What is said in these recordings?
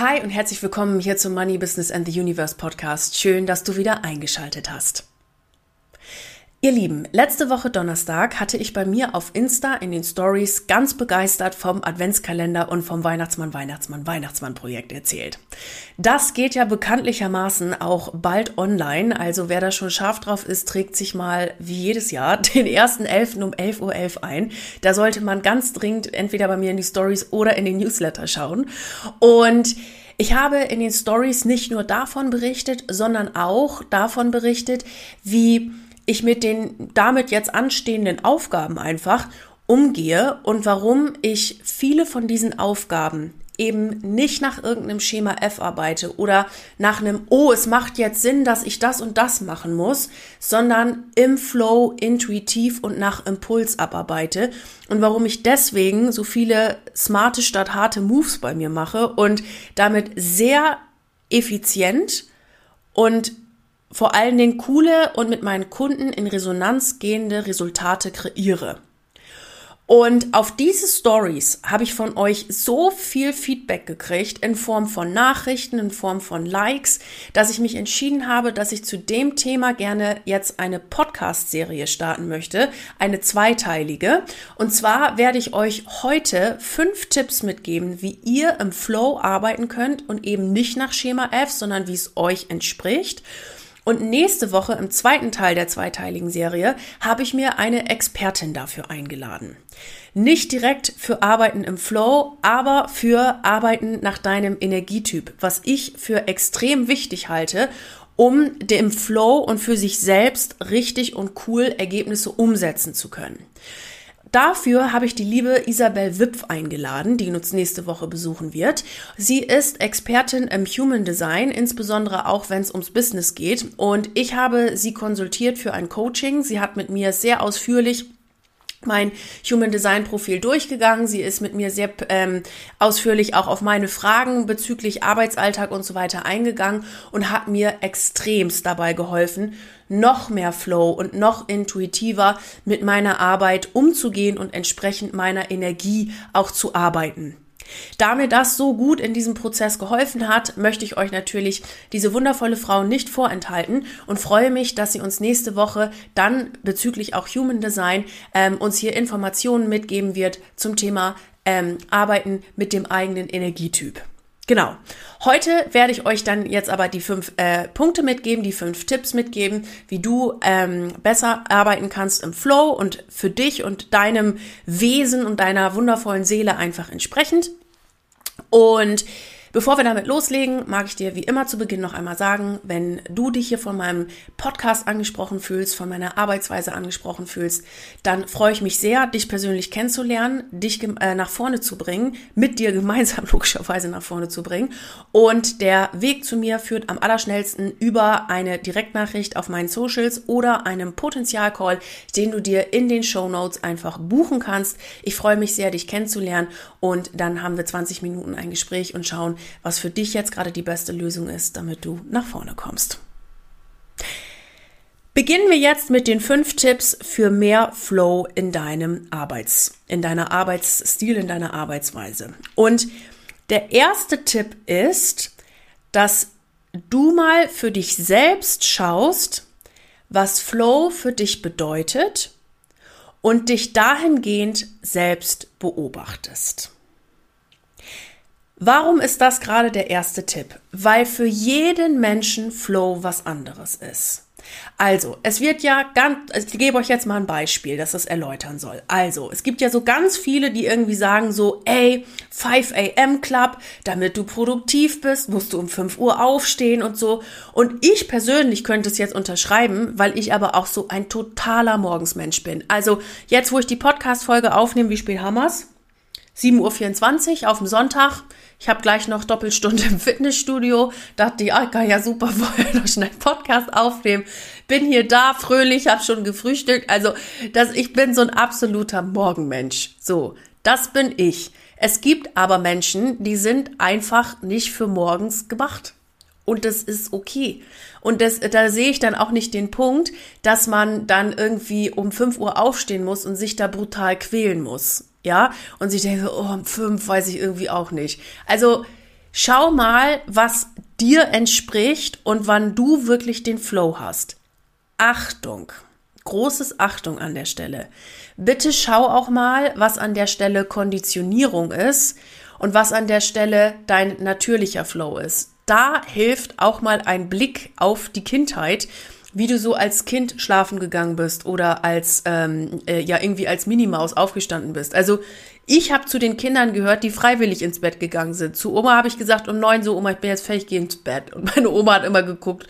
Hi und herzlich willkommen hier zum Money Business and the Universe Podcast. Schön, dass du wieder eingeschaltet hast. Ihr Lieben, letzte Woche Donnerstag hatte ich bei mir auf Insta in den Stories ganz begeistert vom Adventskalender und vom Weihnachtsmann, Weihnachtsmann, Weihnachtsmann Projekt erzählt. Das geht ja bekanntlichermaßen auch bald online, also wer da schon scharf drauf ist, trägt sich mal wie jedes Jahr den 1.11. um 11.11 Uhr .11 ein. Da sollte man ganz dringend entweder bei mir in die Stories oder in den Newsletter schauen. Und ich habe in den Stories nicht nur davon berichtet, sondern auch davon berichtet, wie ich mit den damit jetzt anstehenden Aufgaben einfach umgehe und warum ich viele von diesen Aufgaben eben nicht nach irgendeinem Schema F arbeite oder nach einem, oh, es macht jetzt Sinn, dass ich das und das machen muss, sondern im Flow intuitiv und nach Impuls abarbeite und warum ich deswegen so viele smarte statt harte Moves bei mir mache und damit sehr effizient und vor allen Dingen coole und mit meinen Kunden in Resonanz gehende Resultate kreiere. Und auf diese Stories habe ich von euch so viel Feedback gekriegt in Form von Nachrichten, in Form von Likes, dass ich mich entschieden habe, dass ich zu dem Thema gerne jetzt eine Podcast-Serie starten möchte, eine zweiteilige. Und zwar werde ich euch heute fünf Tipps mitgeben, wie ihr im Flow arbeiten könnt und eben nicht nach Schema F, sondern wie es euch entspricht. Und nächste Woche im zweiten Teil der zweiteiligen Serie habe ich mir eine Expertin dafür eingeladen. Nicht direkt für Arbeiten im Flow, aber für Arbeiten nach deinem Energietyp, was ich für extrem wichtig halte, um dem Flow und für sich selbst richtig und cool Ergebnisse umsetzen zu können. Dafür habe ich die liebe Isabel Wipf eingeladen, die uns nächste Woche besuchen wird. Sie ist Expertin im Human Design, insbesondere auch wenn es ums Business geht. Und ich habe sie konsultiert für ein Coaching. Sie hat mit mir sehr ausführlich mein Human Design Profil durchgegangen. Sie ist mit mir sehr ähm, ausführlich auch auf meine Fragen bezüglich Arbeitsalltag und so weiter eingegangen und hat mir extremst dabei geholfen, noch mehr Flow und noch intuitiver mit meiner Arbeit umzugehen und entsprechend meiner Energie auch zu arbeiten. Da mir das so gut in diesem Prozess geholfen hat, möchte ich euch natürlich diese wundervolle Frau nicht vorenthalten und freue mich, dass sie uns nächste Woche dann bezüglich auch Human Design ähm, uns hier Informationen mitgeben wird zum Thema ähm, Arbeiten mit dem eigenen Energietyp. Genau. Heute werde ich euch dann jetzt aber die fünf äh, Punkte mitgeben, die fünf Tipps mitgeben, wie du ähm, besser arbeiten kannst im Flow und für dich und deinem Wesen und deiner wundervollen Seele einfach entsprechend. Und Bevor wir damit loslegen, mag ich dir wie immer zu Beginn noch einmal sagen, wenn du dich hier von meinem Podcast angesprochen fühlst, von meiner Arbeitsweise angesprochen fühlst, dann freue ich mich sehr, dich persönlich kennenzulernen, dich äh, nach vorne zu bringen, mit dir gemeinsam logischerweise nach vorne zu bringen. Und der Weg zu mir führt am allerschnellsten über eine Direktnachricht auf meinen Socials oder einem Potenzialcall, den du dir in den Show Notes einfach buchen kannst. Ich freue mich sehr, dich kennenzulernen und dann haben wir 20 Minuten ein Gespräch und schauen, was für dich jetzt gerade die beste Lösung ist, damit du nach vorne kommst. Beginnen wir jetzt mit den fünf Tipps für mehr Flow in deinem Arbeits, in deiner Arbeitsstil, in deiner Arbeitsweise. Und der erste Tipp ist, dass du mal für dich selbst schaust, was Flow für dich bedeutet und dich dahingehend selbst beobachtest. Warum ist das gerade der erste Tipp? Weil für jeden Menschen Flow was anderes ist. Also, es wird ja ganz, ich gebe euch jetzt mal ein Beispiel, das das erläutern soll. Also, es gibt ja so ganz viele, die irgendwie sagen so, ey, 5 am Club, damit du produktiv bist, musst du um 5 Uhr aufstehen und so. Und ich persönlich könnte es jetzt unterschreiben, weil ich aber auch so ein totaler Morgensmensch bin. Also, jetzt, wo ich die Podcast-Folge aufnehme, wie spät haben wir's? 7.24 Uhr auf dem Sonntag. Ich habe gleich noch Doppelstunde im Fitnessstudio. Dachte ich, ah, kann ja super vorher noch schnell Podcast aufnehmen. Bin hier da, fröhlich, habe schon gefrühstückt. Also, das, ich bin so ein absoluter Morgenmensch. So, das bin ich. Es gibt aber Menschen, die sind einfach nicht für morgens gemacht. Und das ist okay. Und das, da sehe ich dann auch nicht den Punkt, dass man dann irgendwie um 5 Uhr aufstehen muss und sich da brutal quälen muss ja, und sich denkt, oh, um fünf weiß ich irgendwie auch nicht. Also schau mal, was dir entspricht und wann du wirklich den Flow hast. Achtung, großes Achtung an der Stelle. Bitte schau auch mal, was an der Stelle Konditionierung ist und was an der Stelle dein natürlicher Flow ist. Da hilft auch mal ein Blick auf die Kindheit wie du so als Kind schlafen gegangen bist oder als ähm, äh, ja irgendwie als Minimaus aufgestanden bist. Also ich habe zu den Kindern gehört, die freiwillig ins Bett gegangen sind. Zu Oma habe ich gesagt um neun so Oma, ich bin jetzt fertig, geh ins Bett. Und meine Oma hat immer geguckt,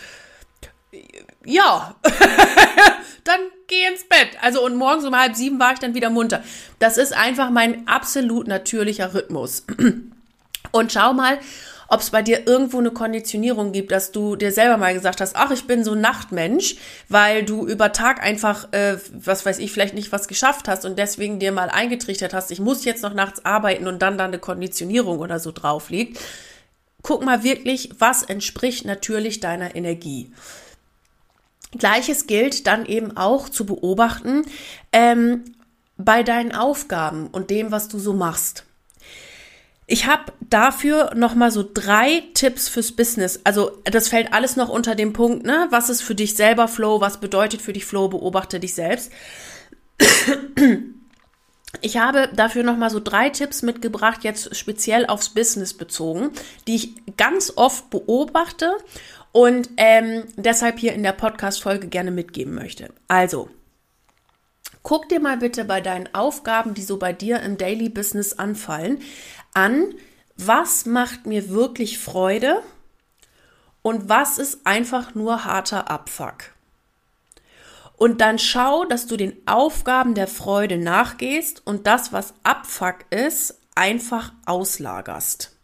ja, dann geh ins Bett. Also und morgens um halb sieben war ich dann wieder munter. Das ist einfach mein absolut natürlicher Rhythmus. Und schau mal, ob es bei dir irgendwo eine Konditionierung gibt, dass du dir selber mal gesagt hast, ach, ich bin so ein Nachtmensch, weil du über Tag einfach, äh, was weiß ich, vielleicht nicht was geschafft hast und deswegen dir mal eingetrichtert hast, ich muss jetzt noch nachts arbeiten und dann da eine Konditionierung oder so drauf liegt. Guck mal wirklich, was entspricht natürlich deiner Energie. Gleiches gilt dann eben auch zu beobachten ähm, bei deinen Aufgaben und dem, was du so machst. Ich habe dafür noch mal so drei Tipps fürs Business. Also das fällt alles noch unter dem Punkt, ne? Was ist für dich selber Flow? Was bedeutet für dich Flow? Beobachte dich selbst. Ich habe dafür noch mal so drei Tipps mitgebracht, jetzt speziell aufs Business bezogen, die ich ganz oft beobachte und ähm, deshalb hier in der Podcast-Folge gerne mitgeben möchte. Also, guck dir mal bitte bei deinen Aufgaben, die so bei dir im Daily Business anfallen, an, was macht mir wirklich Freude und was ist einfach nur harter Abfuck. Und dann schau, dass du den Aufgaben der Freude nachgehst und das, was Abfuck ist, einfach auslagerst.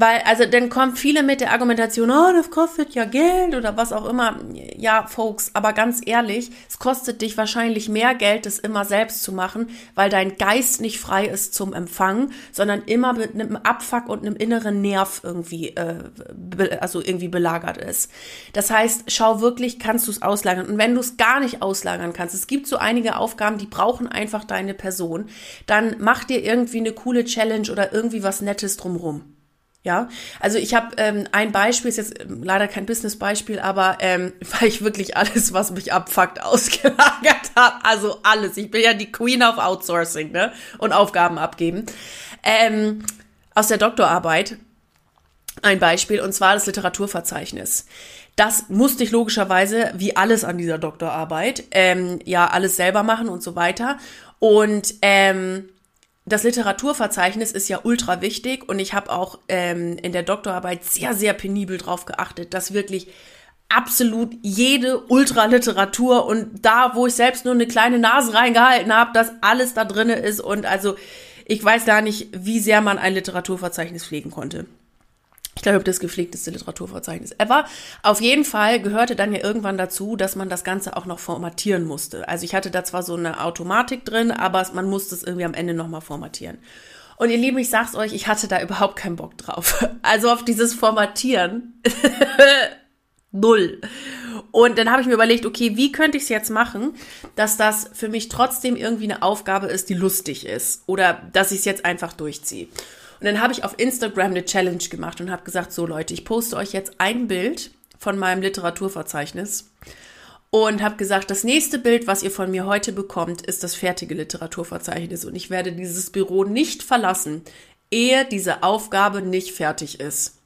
Weil, also dann kommen viele mit der Argumentation, oh, das kostet ja Geld oder was auch immer. Ja, Folks, aber ganz ehrlich, es kostet dich wahrscheinlich mehr Geld, das immer selbst zu machen, weil dein Geist nicht frei ist zum Empfangen, sondern immer mit einem Abfuck und einem inneren Nerv irgendwie, äh, also irgendwie belagert ist. Das heißt, schau wirklich, kannst du es auslagern. Und wenn du es gar nicht auslagern kannst, es gibt so einige Aufgaben, die brauchen einfach deine Person, dann mach dir irgendwie eine coole Challenge oder irgendwie was Nettes drumrum. Ja, also ich habe ähm, ein Beispiel, ist jetzt ähm, leider kein Business-Beispiel, aber ähm, weil ich wirklich alles, was mich abfuckt, ausgelagert habe. Also alles. Ich bin ja die Queen of Outsourcing, ne? Und Aufgaben abgeben. Ähm, aus der Doktorarbeit ein Beispiel, und zwar das Literaturverzeichnis. Das musste ich logischerweise, wie alles an dieser Doktorarbeit, ähm, ja, alles selber machen und so weiter. Und ähm, das Literaturverzeichnis ist ja ultra wichtig und ich habe auch ähm, in der Doktorarbeit sehr, sehr penibel drauf geachtet, dass wirklich absolut jede Ultraliteratur und da, wo ich selbst nur eine kleine Nase reingehalten habe, dass alles da drinne ist und also ich weiß gar nicht, wie sehr man ein Literaturverzeichnis pflegen konnte. Ich glaube, das gepflegteste Literaturverzeichnis ever. Auf jeden Fall gehörte dann ja irgendwann dazu, dass man das Ganze auch noch formatieren musste. Also ich hatte da zwar so eine Automatik drin, aber man musste es irgendwie am Ende nochmal formatieren. Und ihr Lieben, ich sag's euch, ich hatte da überhaupt keinen Bock drauf. Also auf dieses Formatieren. Null. Und dann habe ich mir überlegt, okay, wie könnte ich es jetzt machen, dass das für mich trotzdem irgendwie eine Aufgabe ist, die lustig ist. Oder dass ich es jetzt einfach durchziehe. Und dann habe ich auf Instagram eine Challenge gemacht und habe gesagt, so Leute, ich poste euch jetzt ein Bild von meinem Literaturverzeichnis und habe gesagt, das nächste Bild, was ihr von mir heute bekommt, ist das fertige Literaturverzeichnis und ich werde dieses Büro nicht verlassen, ehe diese Aufgabe nicht fertig ist.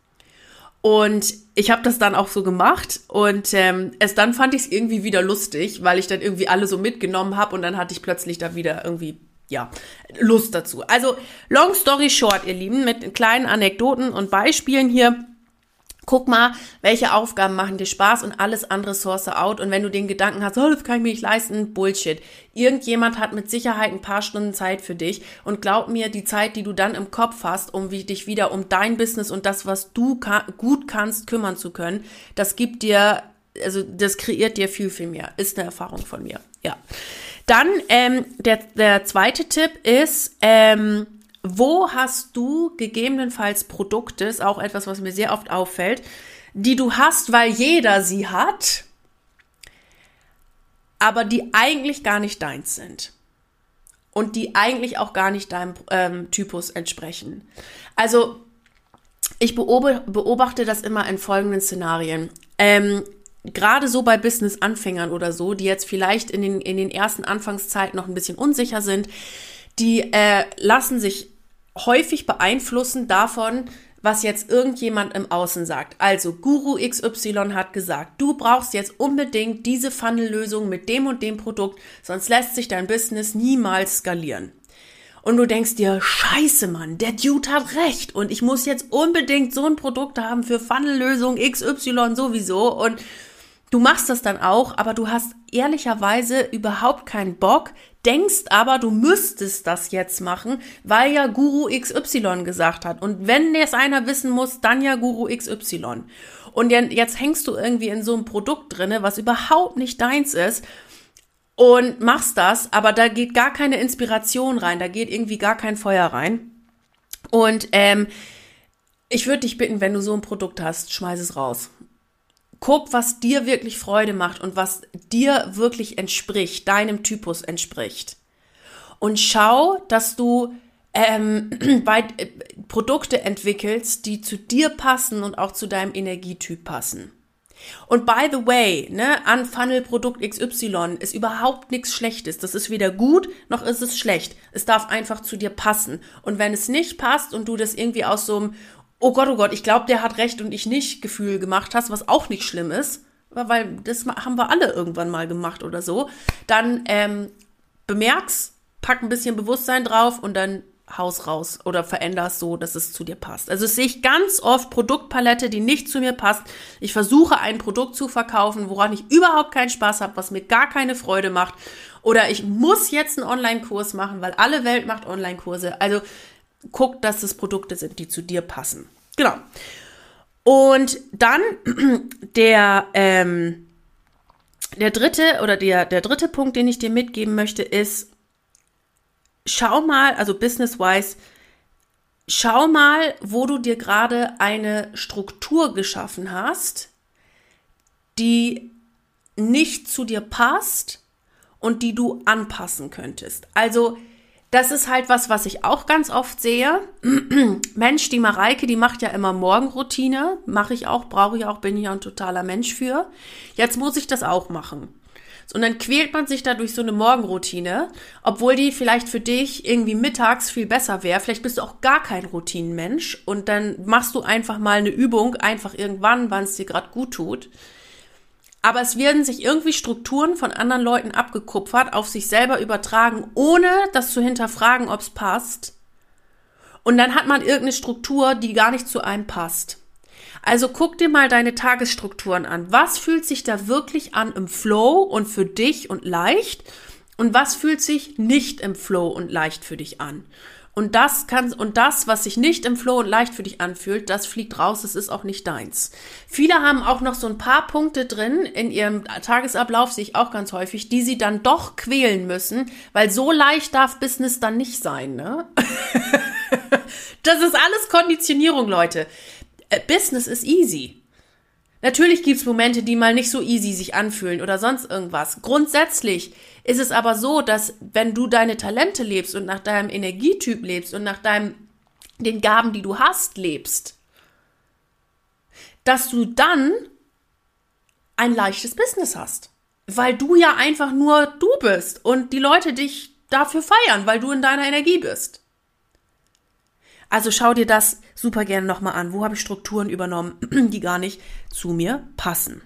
Und ich habe das dann auch so gemacht und ähm, es dann fand ich es irgendwie wieder lustig, weil ich dann irgendwie alle so mitgenommen habe und dann hatte ich plötzlich da wieder irgendwie ja, Lust dazu. Also, long story short, ihr Lieben, mit kleinen Anekdoten und Beispielen hier. Guck mal, welche Aufgaben machen dir Spaß und alles andere source out. Und wenn du den Gedanken hast, oh, das kann ich mir nicht leisten, Bullshit. Irgendjemand hat mit Sicherheit ein paar Stunden Zeit für dich. Und glaub mir, die Zeit, die du dann im Kopf hast, um dich wieder um dein Business und das, was du ka gut kannst, kümmern zu können, das gibt dir, also das kreiert dir viel, viel mehr. Ist eine Erfahrung von mir. Ja. Dann ähm, der, der zweite Tipp ist, ähm, wo hast du gegebenenfalls Produkte, ist auch etwas, was mir sehr oft auffällt, die du hast, weil jeder sie hat, aber die eigentlich gar nicht deins sind. Und die eigentlich auch gar nicht deinem ähm, Typus entsprechen. Also, ich beobachte das immer in folgenden Szenarien. Ähm, gerade so bei Business-Anfängern oder so, die jetzt vielleicht in den, in den ersten Anfangszeiten noch ein bisschen unsicher sind, die äh, lassen sich häufig beeinflussen davon, was jetzt irgendjemand im Außen sagt. Also Guru XY hat gesagt, du brauchst jetzt unbedingt diese Funnel-Lösung mit dem und dem Produkt, sonst lässt sich dein Business niemals skalieren. Und du denkst dir, scheiße Mann, der Dude hat recht und ich muss jetzt unbedingt so ein Produkt haben für Funnel-Lösung XY sowieso und Du machst das dann auch, aber du hast ehrlicherweise überhaupt keinen Bock, denkst aber, du müsstest das jetzt machen, weil ja Guru XY gesagt hat. Und wenn es einer wissen muss, dann ja Guru XY. Und jetzt hängst du irgendwie in so einem Produkt drinne, was überhaupt nicht deins ist und machst das, aber da geht gar keine Inspiration rein, da geht irgendwie gar kein Feuer rein. Und ähm, ich würde dich bitten, wenn du so ein Produkt hast, schmeiß es raus. Guck, was dir wirklich Freude macht und was dir wirklich entspricht, deinem Typus entspricht. Und schau, dass du ähm, bei, äh, Produkte entwickelst, die zu dir passen und auch zu deinem Energietyp passen. Und by the way, ne, an Funnel Produkt XY ist überhaupt nichts Schlechtes. Das ist weder gut noch ist es schlecht. Es darf einfach zu dir passen. Und wenn es nicht passt und du das irgendwie aus so einem oh Gott, oh Gott, ich glaube, der hat recht und ich nicht Gefühl gemacht hast, was auch nicht schlimm ist, weil das haben wir alle irgendwann mal gemacht oder so, dann ähm, bemerk's, pack ein bisschen Bewusstsein drauf und dann Haus raus oder veränderst so, dass es zu dir passt. Also sehe ich ganz oft Produktpalette, die nicht zu mir passt. Ich versuche ein Produkt zu verkaufen, woran ich überhaupt keinen Spaß habe, was mir gar keine Freude macht. Oder ich muss jetzt einen Online-Kurs machen, weil alle Welt macht Online-Kurse. Also guck, dass es Produkte sind, die zu dir passen. Genau. Und dann der, ähm, der dritte oder der, der dritte Punkt, den ich dir mitgeben möchte, ist, schau mal, also business-wise, schau mal, wo du dir gerade eine Struktur geschaffen hast, die nicht zu dir passt und die du anpassen könntest. Also, das ist halt was, was ich auch ganz oft sehe. Mensch, die Mareike, die macht ja immer Morgenroutine. Mache ich auch, brauche ich auch, bin ich ja ein totaler Mensch für. Jetzt muss ich das auch machen. Und dann quält man sich da durch so eine Morgenroutine, obwohl die vielleicht für dich irgendwie mittags viel besser wäre. Vielleicht bist du auch gar kein Routinenmensch und dann machst du einfach mal eine Übung, einfach irgendwann, wann es dir gerade gut tut. Aber es werden sich irgendwie Strukturen von anderen Leuten abgekupfert, auf sich selber übertragen, ohne das zu hinterfragen, ob es passt. Und dann hat man irgendeine Struktur, die gar nicht zu einem passt. Also guck dir mal deine Tagesstrukturen an. Was fühlt sich da wirklich an im Flow und für dich und leicht? Und was fühlt sich nicht im Flow und leicht für dich an? Und das kann, und das, was sich nicht im Flow und leicht für dich anfühlt, das fliegt raus, es ist auch nicht deins. Viele haben auch noch so ein paar Punkte drin in ihrem Tagesablauf, sehe ich auch ganz häufig, die sie dann doch quälen müssen, weil so leicht darf Business dann nicht sein, ne? das ist alles Konditionierung, Leute. Äh, Business ist easy. Natürlich gibt's Momente, die mal nicht so easy sich anfühlen oder sonst irgendwas. Grundsätzlich ist es aber so, dass wenn du deine Talente lebst und nach deinem Energietyp lebst und nach deinem, den Gaben, die du hast, lebst, dass du dann ein leichtes Business hast. Weil du ja einfach nur du bist und die Leute dich dafür feiern, weil du in deiner Energie bist. Also schau dir das super gerne nochmal an. Wo habe ich Strukturen übernommen, die gar nicht zu mir passen?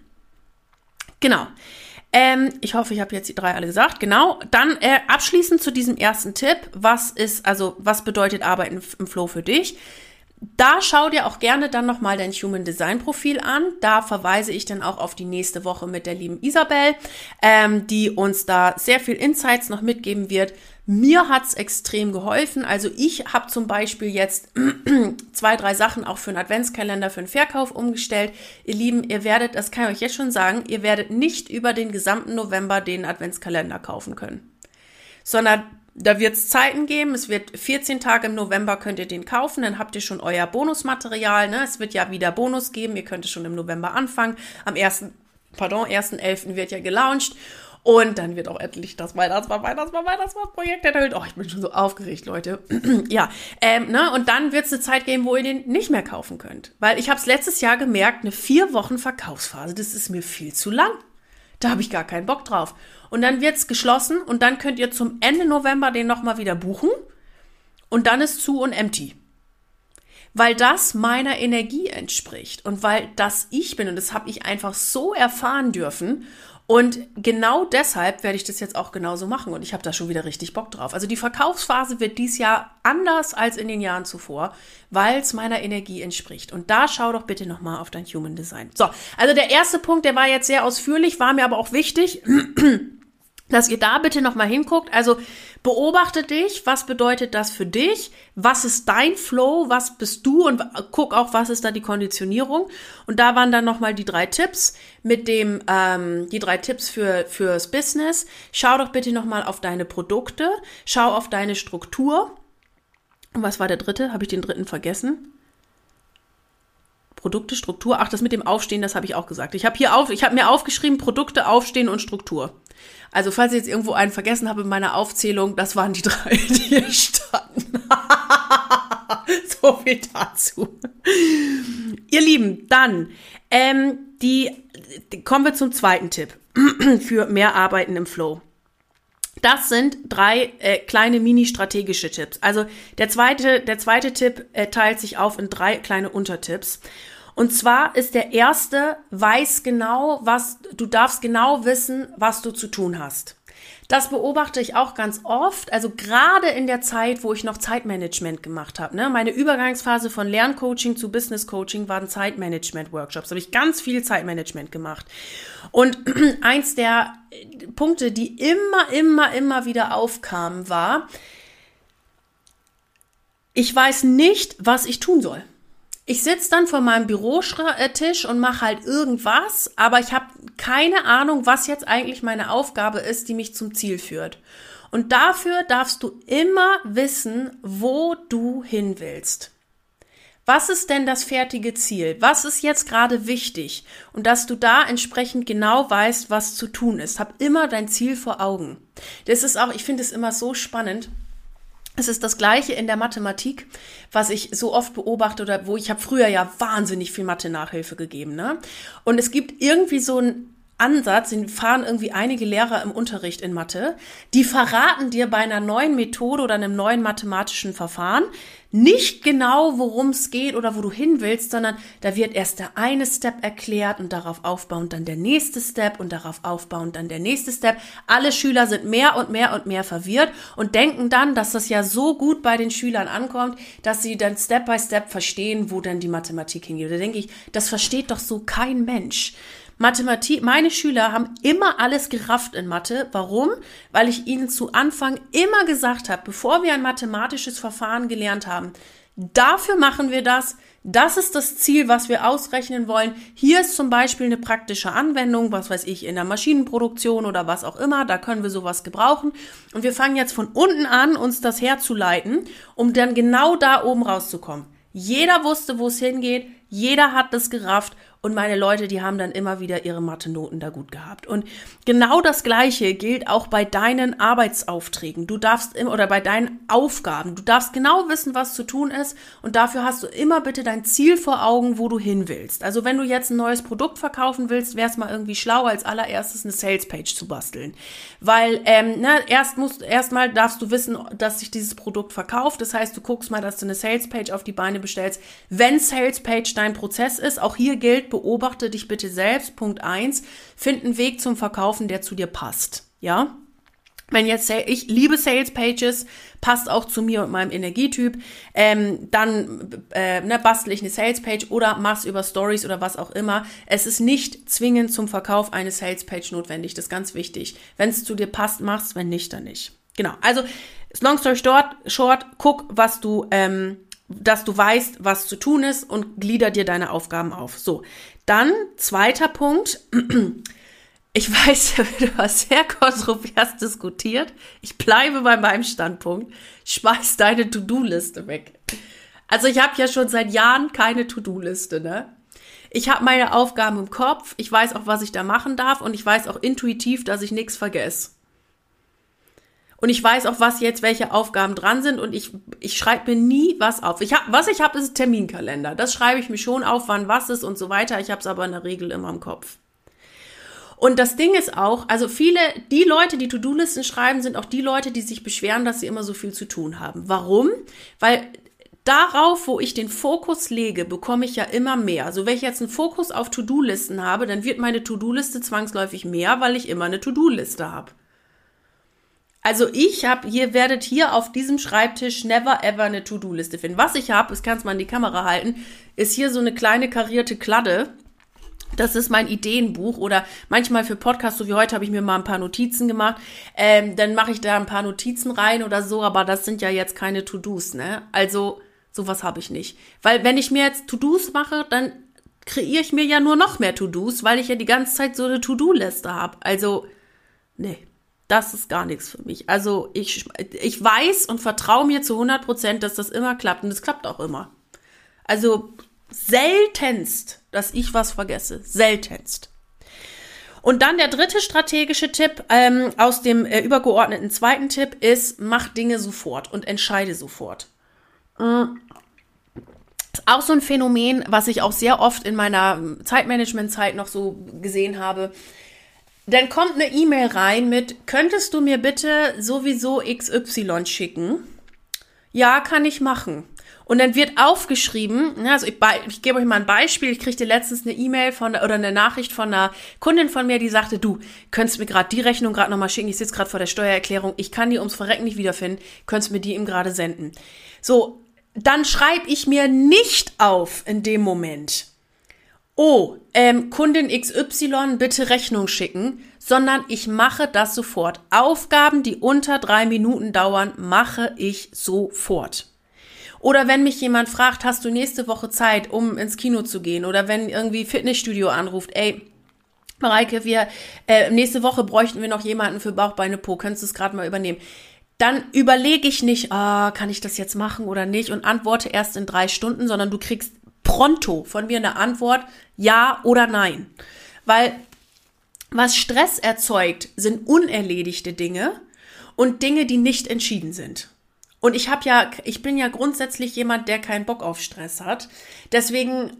Genau. Ähm, ich hoffe, ich habe jetzt die drei alle gesagt. Genau. Dann äh, abschließend zu diesem ersten Tipp. Was ist, also was bedeutet Arbeiten im Flow für dich? Da schau dir auch gerne dann nochmal dein Human Design Profil an. Da verweise ich dann auch auf die nächste Woche mit der lieben Isabel, ähm, die uns da sehr viel Insights noch mitgeben wird. Mir hat's extrem geholfen. Also ich habe zum Beispiel jetzt zwei, drei Sachen auch für einen Adventskalender, für einen Verkauf umgestellt. Ihr Lieben, ihr werdet, das kann ich euch jetzt schon sagen, ihr werdet nicht über den gesamten November den Adventskalender kaufen können. Sondern da wird es Zeiten geben. Es wird 14 Tage im November könnt ihr den kaufen. Dann habt ihr schon euer Bonusmaterial. Ne? Es wird ja wieder Bonus geben. Ihr könnt es schon im November anfangen. Am 1. Pardon, 1.11. wird ja gelauncht. Und dann wird auch endlich das Weihnachtsmann, Weihnachtsmann, Weihnachtsmann-Projekt erhöht. Oh, ich bin schon so aufgeregt, Leute. ja, ähm, ne? Und dann wird es eine Zeit geben, wo ihr den nicht mehr kaufen könnt. Weil ich habe es letztes Jahr gemerkt, eine vier Wochen Verkaufsphase, das ist mir viel zu lang. Da habe ich gar keinen Bock drauf. Und dann wird es geschlossen und dann könnt ihr zum Ende November den nochmal wieder buchen. Und dann ist zu und empty. Weil das meiner Energie entspricht und weil das ich bin und das habe ich einfach so erfahren dürfen. Und genau deshalb werde ich das jetzt auch genauso machen und ich habe da schon wieder richtig Bock drauf. Also die Verkaufsphase wird dies Jahr anders als in den Jahren zuvor, weil es meiner Energie entspricht. Und da schau doch bitte nochmal auf dein Human Design. So, also der erste Punkt, der war jetzt sehr ausführlich, war mir aber auch wichtig. Dass ihr da bitte nochmal hinguckt. Also beobachte dich, was bedeutet das für dich? Was ist dein Flow? Was bist du? Und guck auch, was ist da die Konditionierung? Und da waren dann nochmal die drei Tipps mit dem, ähm, die drei Tipps für, fürs Business. Schau doch bitte nochmal auf deine Produkte. Schau auf deine Struktur. Und was war der dritte? Habe ich den dritten vergessen? Produkte, Struktur. Ach, das mit dem Aufstehen, das habe ich auch gesagt. Ich habe hier auf, ich habe mir aufgeschrieben Produkte, Aufstehen und Struktur. Also falls ich jetzt irgendwo einen vergessen habe in meiner Aufzählung, das waren die drei, die hier standen. so viel dazu. Ihr Lieben, dann ähm, die kommen wir zum zweiten Tipp für mehr Arbeiten im Flow. Das sind drei äh, kleine mini-strategische Tipps. Also der zweite, der zweite Tipp äh, teilt sich auf in drei kleine Untertipps. Und zwar ist der erste, weiß genau, was, du darfst genau wissen, was du zu tun hast. Das beobachte ich auch ganz oft, also gerade in der Zeit, wo ich noch Zeitmanagement gemacht habe. Ne? Meine Übergangsphase von Lerncoaching zu Business Coaching waren Zeitmanagement-Workshops. Da habe ich ganz viel Zeitmanagement gemacht. Und eins der Punkte, die immer, immer, immer wieder aufkamen, war, ich weiß nicht, was ich tun soll. Ich sitze dann vor meinem Bürotisch und mache halt irgendwas, aber ich habe keine Ahnung, was jetzt eigentlich meine Aufgabe ist, die mich zum Ziel führt. Und dafür darfst du immer wissen, wo du hin willst. Was ist denn das fertige Ziel? Was ist jetzt gerade wichtig? Und dass du da entsprechend genau weißt, was zu tun ist. Hab immer dein Ziel vor Augen. Das ist auch, ich finde es immer so spannend. Es ist das Gleiche in der Mathematik, was ich so oft beobachte oder wo ich habe früher ja wahnsinnig viel Mathe-Nachhilfe gegeben. Ne? Und es gibt irgendwie so ein Ansatz, den fahren irgendwie einige Lehrer im Unterricht in Mathe, die verraten dir bei einer neuen Methode oder einem neuen mathematischen Verfahren nicht genau, worum es geht oder wo du hin willst, sondern da wird erst der eine Step erklärt und darauf aufbauend dann der nächste Step und darauf aufbauend dann der nächste Step. Alle Schüler sind mehr und mehr und mehr verwirrt und denken dann, dass das ja so gut bei den Schülern ankommt, dass sie dann Step by Step verstehen, wo dann die Mathematik hingeht. Da denke ich, das versteht doch so kein Mensch. Mathematik, meine Schüler haben immer alles gerafft in Mathe. Warum? Weil ich ihnen zu Anfang immer gesagt habe, bevor wir ein mathematisches Verfahren gelernt haben, dafür machen wir das. Das ist das Ziel, was wir ausrechnen wollen. Hier ist zum Beispiel eine praktische Anwendung, was weiß ich, in der Maschinenproduktion oder was auch immer. Da können wir sowas gebrauchen. Und wir fangen jetzt von unten an, uns das herzuleiten, um dann genau da oben rauszukommen. Jeder wusste, wo es hingeht. Jeder hat das gerafft und meine Leute, die haben dann immer wieder ihre Mathe-Noten da gut gehabt. Und genau das Gleiche gilt auch bei deinen Arbeitsaufträgen. Du darfst immer, oder bei deinen Aufgaben. Du darfst genau wissen, was zu tun ist und dafür hast du immer bitte dein Ziel vor Augen, wo du hin willst. Also wenn du jetzt ein neues Produkt verkaufen willst, wäre es mal irgendwie schlau, als allererstes eine Salespage zu basteln. Weil, ähm, ne, erst musst, erstmal darfst du wissen, dass sich dieses Produkt verkauft. Das heißt, du guckst mal, dass du eine Salespage auf die Beine bestellst. Wenn Salespage dein Prozess ist, auch hier gilt, beobachte dich bitte selbst. Punkt eins, find einen Weg zum Verkaufen, der zu dir passt. Ja? Wenn jetzt ich liebe Sales Pages, passt auch zu mir und meinem Energietyp, ähm, dann äh, ne, bastel ich eine Sales Page oder mach's über Stories oder was auch immer. Es ist nicht zwingend zum Verkauf eine Sales Page notwendig. Das ist ganz wichtig. Wenn es zu dir passt, mach's. Wenn nicht, dann nicht. Genau. Also long story short, short guck, was du ähm, dass du weißt, was zu tun ist und glieder dir deine Aufgaben auf. So, dann zweiter Punkt. Ich weiß, du hast sehr kontrovers diskutiert. Ich bleibe bei meinem Standpunkt. Schmeiß deine To-Do-Liste weg. Also ich habe ja schon seit Jahren keine To-Do-Liste, ne? Ich habe meine Aufgaben im Kopf, ich weiß auch, was ich da machen darf und ich weiß auch intuitiv, dass ich nichts vergesse. Und ich weiß auch, was jetzt welche Aufgaben dran sind und ich, ich schreibe mir nie was auf. Ich hab, was ich habe, ist Terminkalender. Das schreibe ich mir schon auf, wann was ist und so weiter. Ich habe es aber in der Regel immer im Kopf. Und das Ding ist auch, also viele, die Leute, die To-Do-Listen schreiben, sind auch die Leute, die sich beschweren, dass sie immer so viel zu tun haben. Warum? Weil darauf, wo ich den Fokus lege, bekomme ich ja immer mehr. Also wenn ich jetzt einen Fokus auf To-Do-Listen habe, dann wird meine To-Do-Liste zwangsläufig mehr, weil ich immer eine To-Do-Liste habe. Also ich habe, ihr werdet hier auf diesem Schreibtisch never ever eine To-Do-Liste finden. Was ich habe, ich kann es mal in die Kamera halten, ist hier so eine kleine karierte Kladde das ist mein Ideenbuch oder manchmal für Podcasts, so wie heute, habe ich mir mal ein paar Notizen gemacht. Ähm, dann mache ich da ein paar Notizen rein oder so, aber das sind ja jetzt keine To-Dos, ne? Also sowas habe ich nicht. Weil wenn ich mir jetzt To-Dos mache, dann kreiere ich mir ja nur noch mehr To-Dos, weil ich ja die ganze Zeit so eine To-Do-Liste habe. Also, nee, das ist gar nichts für mich. Also ich, ich weiß und vertraue mir zu 100 Prozent, dass das immer klappt und es klappt auch immer. Also seltenst, dass ich was vergesse. Seltenst. Und dann der dritte strategische Tipp ähm, aus dem äh, übergeordneten zweiten Tipp ist, mach Dinge sofort und entscheide sofort. Mhm. Ist auch so ein Phänomen, was ich auch sehr oft in meiner Zeitmanagement-Zeit noch so gesehen habe. Dann kommt eine E-Mail rein mit, könntest du mir bitte sowieso XY schicken? Ja, kann ich machen. Und dann wird aufgeschrieben, ne, also ich, ich gebe euch mal ein Beispiel, ich kriegte letztens eine E-Mail von oder eine Nachricht von einer Kundin von mir, die sagte, du könntest mir gerade die Rechnung gerade nochmal schicken, ich sitze gerade vor der Steuererklärung, ich kann die ums Verrecken nicht wiederfinden, könntest mir die ihm gerade senden. So, dann schreibe ich mir nicht auf in dem Moment, oh, ähm, Kundin XY bitte Rechnung schicken, sondern ich mache das sofort. Aufgaben, die unter drei Minuten dauern, mache ich sofort. Oder wenn mich jemand fragt, hast du nächste Woche Zeit, um ins Kino zu gehen? Oder wenn irgendwie Fitnessstudio anruft, ey, Mareike, wir äh, nächste Woche bräuchten wir noch jemanden für Bauchbeine Po, könntest du es gerade mal übernehmen? Dann überlege ich nicht, ah, kann ich das jetzt machen oder nicht und antworte erst in drei Stunden, sondern du kriegst pronto von mir eine Antwort, ja oder nein. Weil was Stress erzeugt, sind unerledigte Dinge und Dinge, die nicht entschieden sind. Und ich habe ja, ich bin ja grundsätzlich jemand, der keinen Bock auf Stress hat. Deswegen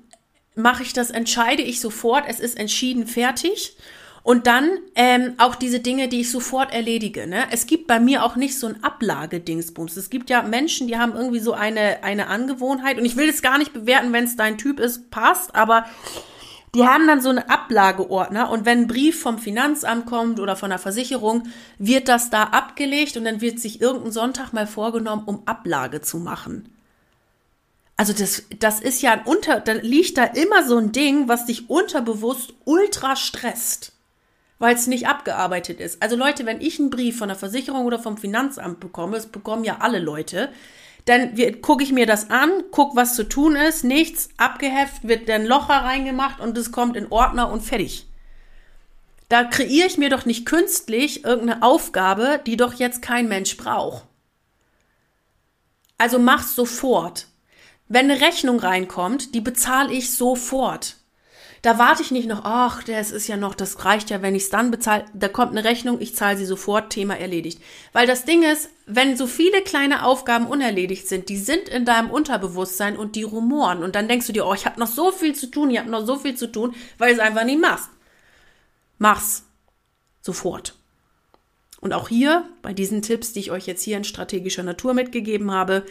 mache ich das, entscheide ich sofort, es ist entschieden fertig. Und dann ähm, auch diese Dinge, die ich sofort erledige. Ne? Es gibt bei mir auch nicht so ein Ablagedingsbums. Es gibt ja Menschen, die haben irgendwie so eine, eine Angewohnheit. Und ich will es gar nicht bewerten, wenn es dein Typ ist, passt. Aber die haben dann so einen Ablageordner und wenn ein Brief vom Finanzamt kommt oder von der Versicherung, wird das da abgelegt und dann wird sich irgendein Sonntag mal vorgenommen, um Ablage zu machen. Also das, das ist ja ein Unter, da liegt da immer so ein Ding, was dich unterbewusst ultra stresst, weil es nicht abgearbeitet ist. Also Leute, wenn ich einen Brief von der Versicherung oder vom Finanzamt bekomme, das bekommen ja alle Leute, dann gucke ich mir das an, guck, was zu tun ist, nichts, abgeheft, wird dann Locher reingemacht und es kommt in Ordner und fertig. Da kreiere ich mir doch nicht künstlich irgendeine Aufgabe, die doch jetzt kein Mensch braucht. Also mach's sofort. Wenn eine Rechnung reinkommt, die bezahle ich sofort. Da warte ich nicht noch, ach, das ist ja noch, das reicht ja, wenn ich es dann bezahle. Da kommt eine Rechnung, ich zahle sie sofort, Thema erledigt. Weil das Ding ist, wenn so viele kleine Aufgaben unerledigt sind, die sind in deinem Unterbewusstsein und die rumoren. Und dann denkst du dir, oh, ich habe noch so viel zu tun, ich habe noch so viel zu tun, weil es einfach nicht machst. Mach's. Sofort. Und auch hier, bei diesen Tipps, die ich euch jetzt hier in strategischer Natur mitgegeben habe,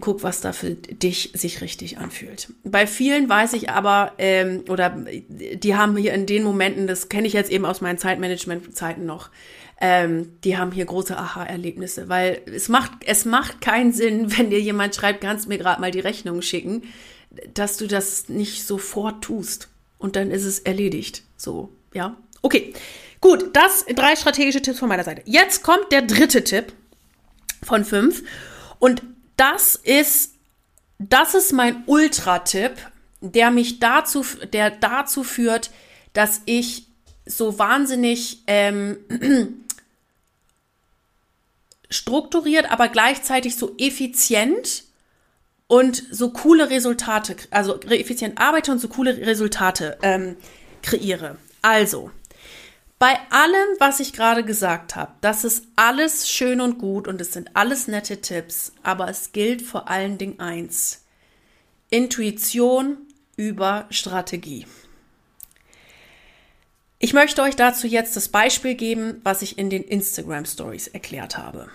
guck, was da für dich sich richtig anfühlt. Bei vielen weiß ich aber, ähm, oder die haben hier in den Momenten, das kenne ich jetzt eben aus meinen Zeitmanagement-Zeiten noch, ähm, die haben hier große Aha-Erlebnisse, weil es macht, es macht keinen Sinn, wenn dir jemand schreibt, kannst mir gerade mal die Rechnung schicken, dass du das nicht sofort tust. Und dann ist es erledigt. So, ja. Okay. Gut, das drei strategische Tipps von meiner Seite. Jetzt kommt der dritte Tipp von fünf. Und das ist, das ist mein Ultra-Tipp, der mich dazu, der dazu führt, dass ich so wahnsinnig ähm, strukturiert, aber gleichzeitig so effizient und so coole Resultate, also effizient arbeite und so coole Resultate ähm, kreiere. Also, bei allem, was ich gerade gesagt habe, das ist alles schön und gut und es sind alles nette Tipps, aber es gilt vor allen Dingen eins. Intuition über Strategie. Ich möchte euch dazu jetzt das Beispiel geben, was ich in den Instagram Stories erklärt habe.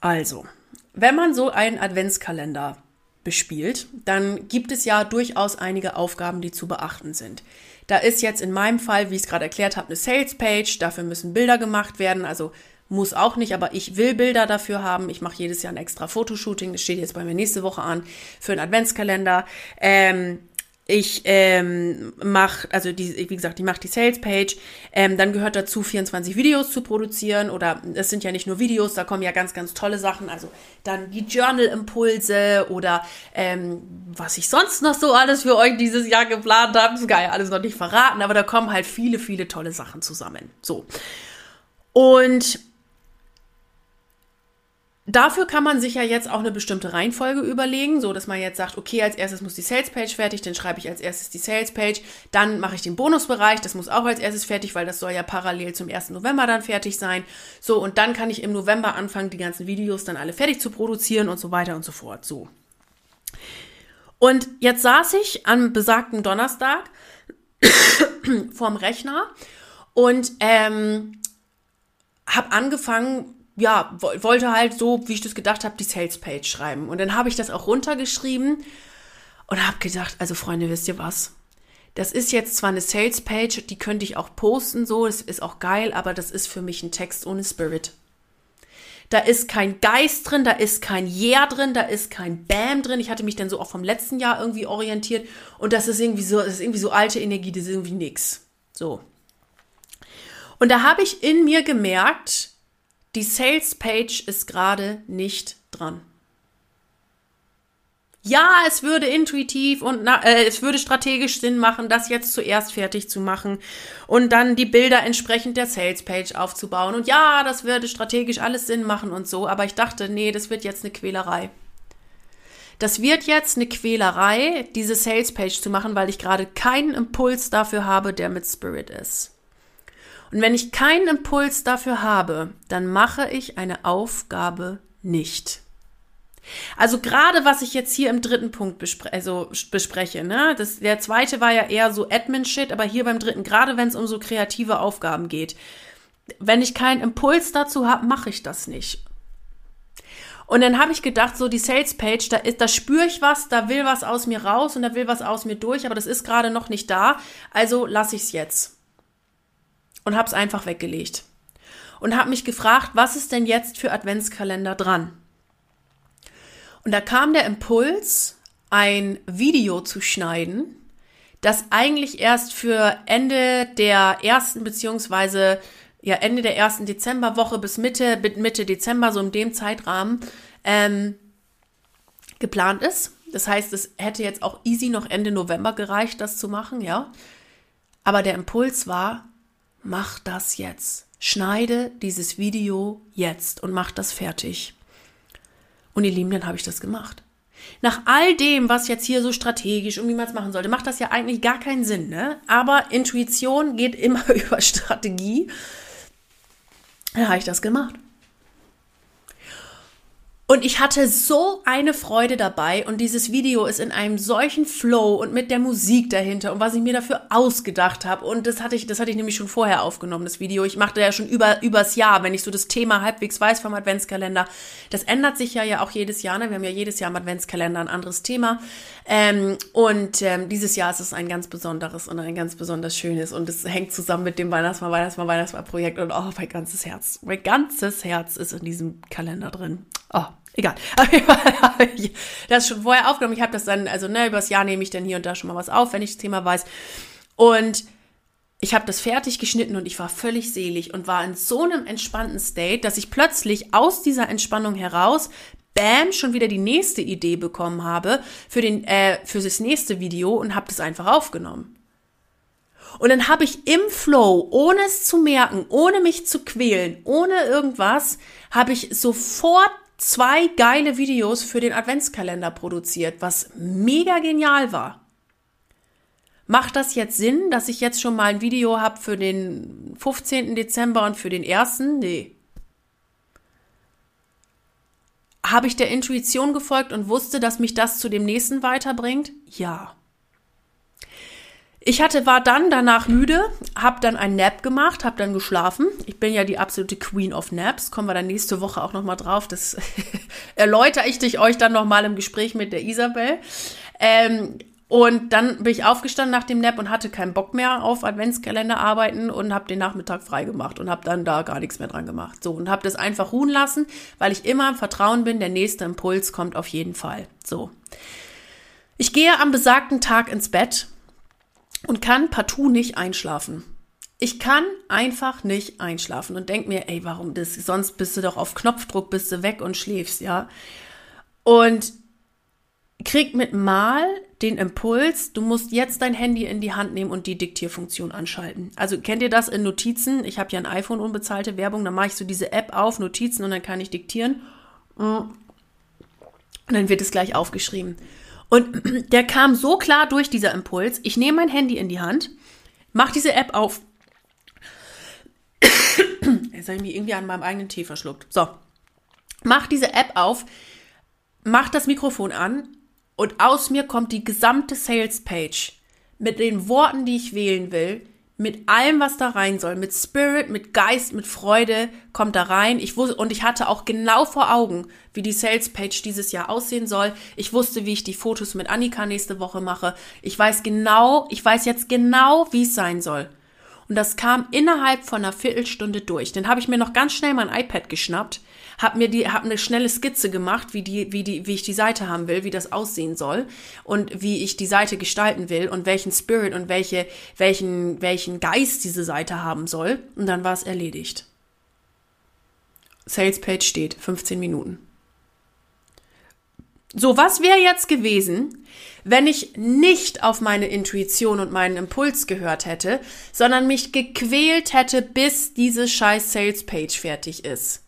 Also, wenn man so einen Adventskalender bespielt, dann gibt es ja durchaus einige Aufgaben, die zu beachten sind. Da ist jetzt in meinem Fall, wie ich es gerade erklärt habe, eine Sales-Page. Dafür müssen Bilder gemacht werden. Also muss auch nicht, aber ich will Bilder dafür haben. Ich mache jedes Jahr ein extra Fotoshooting. Das steht jetzt bei mir nächste Woche an für einen Adventskalender. Ähm, ich ähm, mache, also die, wie gesagt, ich mache die Sales Page. Ähm, dann gehört dazu, 24 Videos zu produzieren. Oder es sind ja nicht nur Videos, da kommen ja ganz, ganz tolle Sachen. Also dann die Journal-Impulse oder ähm, was ich sonst noch so alles für euch dieses Jahr geplant habe. Das kann ja alles noch nicht verraten, aber da kommen halt viele, viele tolle Sachen zusammen. So. Und Dafür kann man sich ja jetzt auch eine bestimmte Reihenfolge überlegen, so dass man jetzt sagt, okay, als erstes muss die Sales Page fertig, dann schreibe ich als erstes die Sales Page, dann mache ich den Bonusbereich, das muss auch als erstes fertig, weil das soll ja parallel zum 1. November dann fertig sein. So, und dann kann ich im November anfangen, die ganzen Videos dann alle fertig zu produzieren und so weiter und so fort. So. Und jetzt saß ich am besagten Donnerstag vorm Rechner und ähm, habe angefangen, ja, wollte halt so, wie ich das gedacht habe, die Sales-Page schreiben. Und dann habe ich das auch runtergeschrieben und habe gedacht, also Freunde, wisst ihr was? Das ist jetzt zwar eine Sales-Page, die könnte ich auch posten, so, das ist auch geil, aber das ist für mich ein Text ohne Spirit. Da ist kein Geist drin, da ist kein Yeah drin, da ist kein Bam drin. Ich hatte mich dann so auch vom letzten Jahr irgendwie orientiert und das ist irgendwie so, das ist irgendwie so alte Energie, das ist irgendwie nix. So. Und da habe ich in mir gemerkt, die Sales Page ist gerade nicht dran. Ja, es würde intuitiv und äh, es würde strategisch Sinn machen, das jetzt zuerst fertig zu machen und dann die Bilder entsprechend der Sales Page aufzubauen. Und ja, das würde strategisch alles Sinn machen und so. Aber ich dachte, nee, das wird jetzt eine Quälerei. Das wird jetzt eine Quälerei, diese Sales Page zu machen, weil ich gerade keinen Impuls dafür habe, der mit Spirit ist. Und wenn ich keinen Impuls dafür habe, dann mache ich eine Aufgabe nicht. Also gerade was ich jetzt hier im dritten Punkt bespre also bespreche, ne, das, der zweite war ja eher so Admin-Shit, aber hier beim dritten, gerade wenn es um so kreative Aufgaben geht, wenn ich keinen Impuls dazu habe, mache ich das nicht. Und dann habe ich gedacht, so die Sales-Page, da, ist, da spüre ich was, da will was aus mir raus und da will was aus mir durch, aber das ist gerade noch nicht da, also lasse ich es jetzt und habe es einfach weggelegt. Und habe mich gefragt, was ist denn jetzt für Adventskalender dran? Und da kam der Impuls, ein Video zu schneiden, das eigentlich erst für Ende der ersten beziehungsweise ja Ende der ersten Dezemberwoche bis Mitte Mitte Dezember so in dem Zeitrahmen ähm, geplant ist. Das heißt, es hätte jetzt auch easy noch Ende November gereicht, das zu machen, ja. Aber der Impuls war, mach das jetzt. Schneide dieses Video jetzt und mach das fertig. Und ihr Lieben, dann habe ich das gemacht. Nach all dem, was jetzt hier so strategisch und wie man es machen sollte, macht das ja eigentlich gar keinen Sinn, ne? Aber Intuition geht immer über Strategie. Da habe ich das gemacht. Und ich hatte so eine Freude dabei und dieses Video ist in einem solchen Flow und mit der Musik dahinter und was ich mir dafür ausgedacht habe und das hatte ich, das hatte ich nämlich schon vorher aufgenommen, das Video. Ich machte ja schon über übers Jahr, wenn ich so das Thema halbwegs weiß vom Adventskalender. Das ändert sich ja ja auch jedes Jahr. Ne? Wir haben ja jedes Jahr im Adventskalender ein anderes Thema ähm, und ähm, dieses Jahr ist es ein ganz besonderes und ein ganz besonders schönes und es hängt zusammen mit dem Weihnachtsmal, Weihnachtsmal, Weihnachtsmal Projekt und oh, mein ganzes Herz, mein ganzes Herz ist in diesem Kalender drin. Oh, egal. das ist schon vorher aufgenommen. Ich habe das dann, also ne, übers Jahr nehme ich dann hier und da schon mal was auf, wenn ich das Thema weiß. Und ich habe das fertig geschnitten und ich war völlig selig und war in so einem entspannten State, dass ich plötzlich aus dieser Entspannung heraus bam, schon wieder die nächste Idee bekommen habe für, den, äh, für das nächste Video und habe das einfach aufgenommen. Und dann habe ich im Flow, ohne es zu merken, ohne mich zu quälen, ohne irgendwas, habe ich sofort zwei geile Videos für den Adventskalender produziert, was mega genial war. Macht das jetzt Sinn, dass ich jetzt schon mal ein Video habe für den 15. Dezember und für den 1.? Nee. Habe ich der Intuition gefolgt und wusste, dass mich das zu dem nächsten weiterbringt? Ja. Ich hatte, war dann danach müde, habe dann ein Nap gemacht, habe dann geschlafen. Ich bin ja die absolute Queen of Naps. Kommen wir dann nächste Woche auch nochmal drauf. Das erläutere ich dich euch dann nochmal im Gespräch mit der Isabel. Ähm, und dann bin ich aufgestanden nach dem Nap und hatte keinen Bock mehr auf Adventskalender arbeiten und habe den Nachmittag frei gemacht und habe dann da gar nichts mehr dran gemacht. So und habe das einfach ruhen lassen, weil ich immer im Vertrauen bin, der nächste Impuls kommt auf jeden Fall. So. Ich gehe am besagten Tag ins Bett und kann partout nicht einschlafen. Ich kann einfach nicht einschlafen und denk mir, ey, warum das? Sonst bist du doch auf Knopfdruck, bist du weg und schläfst, ja. Und krieg mit mal den Impuls, du musst jetzt dein Handy in die Hand nehmen und die Diktierfunktion anschalten. Also kennt ihr das in Notizen? Ich habe ja ein iPhone unbezahlte Werbung, dann mache ich so diese App auf, Notizen und dann kann ich diktieren. Und dann wird es gleich aufgeschrieben. Und der kam so klar durch, dieser Impuls. Ich nehme mein Handy in die Hand, mache diese App auf. Jetzt habe ich mich irgendwie an meinem eigenen Tee verschluckt. So. Mach diese App auf, mach das Mikrofon an und aus mir kommt die gesamte Sales Page mit den Worten, die ich wählen will, mit allem, was da rein soll, mit Spirit, mit Geist, mit Freude, kommt da rein. Ich wusste, und ich hatte auch genau vor Augen, wie die Sales Page dieses Jahr aussehen soll. Ich wusste, wie ich die Fotos mit Annika nächste Woche mache. Ich weiß genau, ich weiß jetzt genau, wie es sein soll. Und das kam innerhalb von einer Viertelstunde durch. Dann habe ich mir noch ganz schnell mein iPad geschnappt, habe mir die, habe eine schnelle Skizze gemacht, wie die, wie die, wie ich die Seite haben will, wie das aussehen soll und wie ich die Seite gestalten will und welchen Spirit und welche, welchen, welchen Geist diese Seite haben soll. Und dann war es erledigt. Sales Page steht 15 Minuten. So, was wäre jetzt gewesen, wenn ich nicht auf meine Intuition und meinen Impuls gehört hätte, sondern mich gequält hätte, bis diese scheiß Sales Page fertig ist?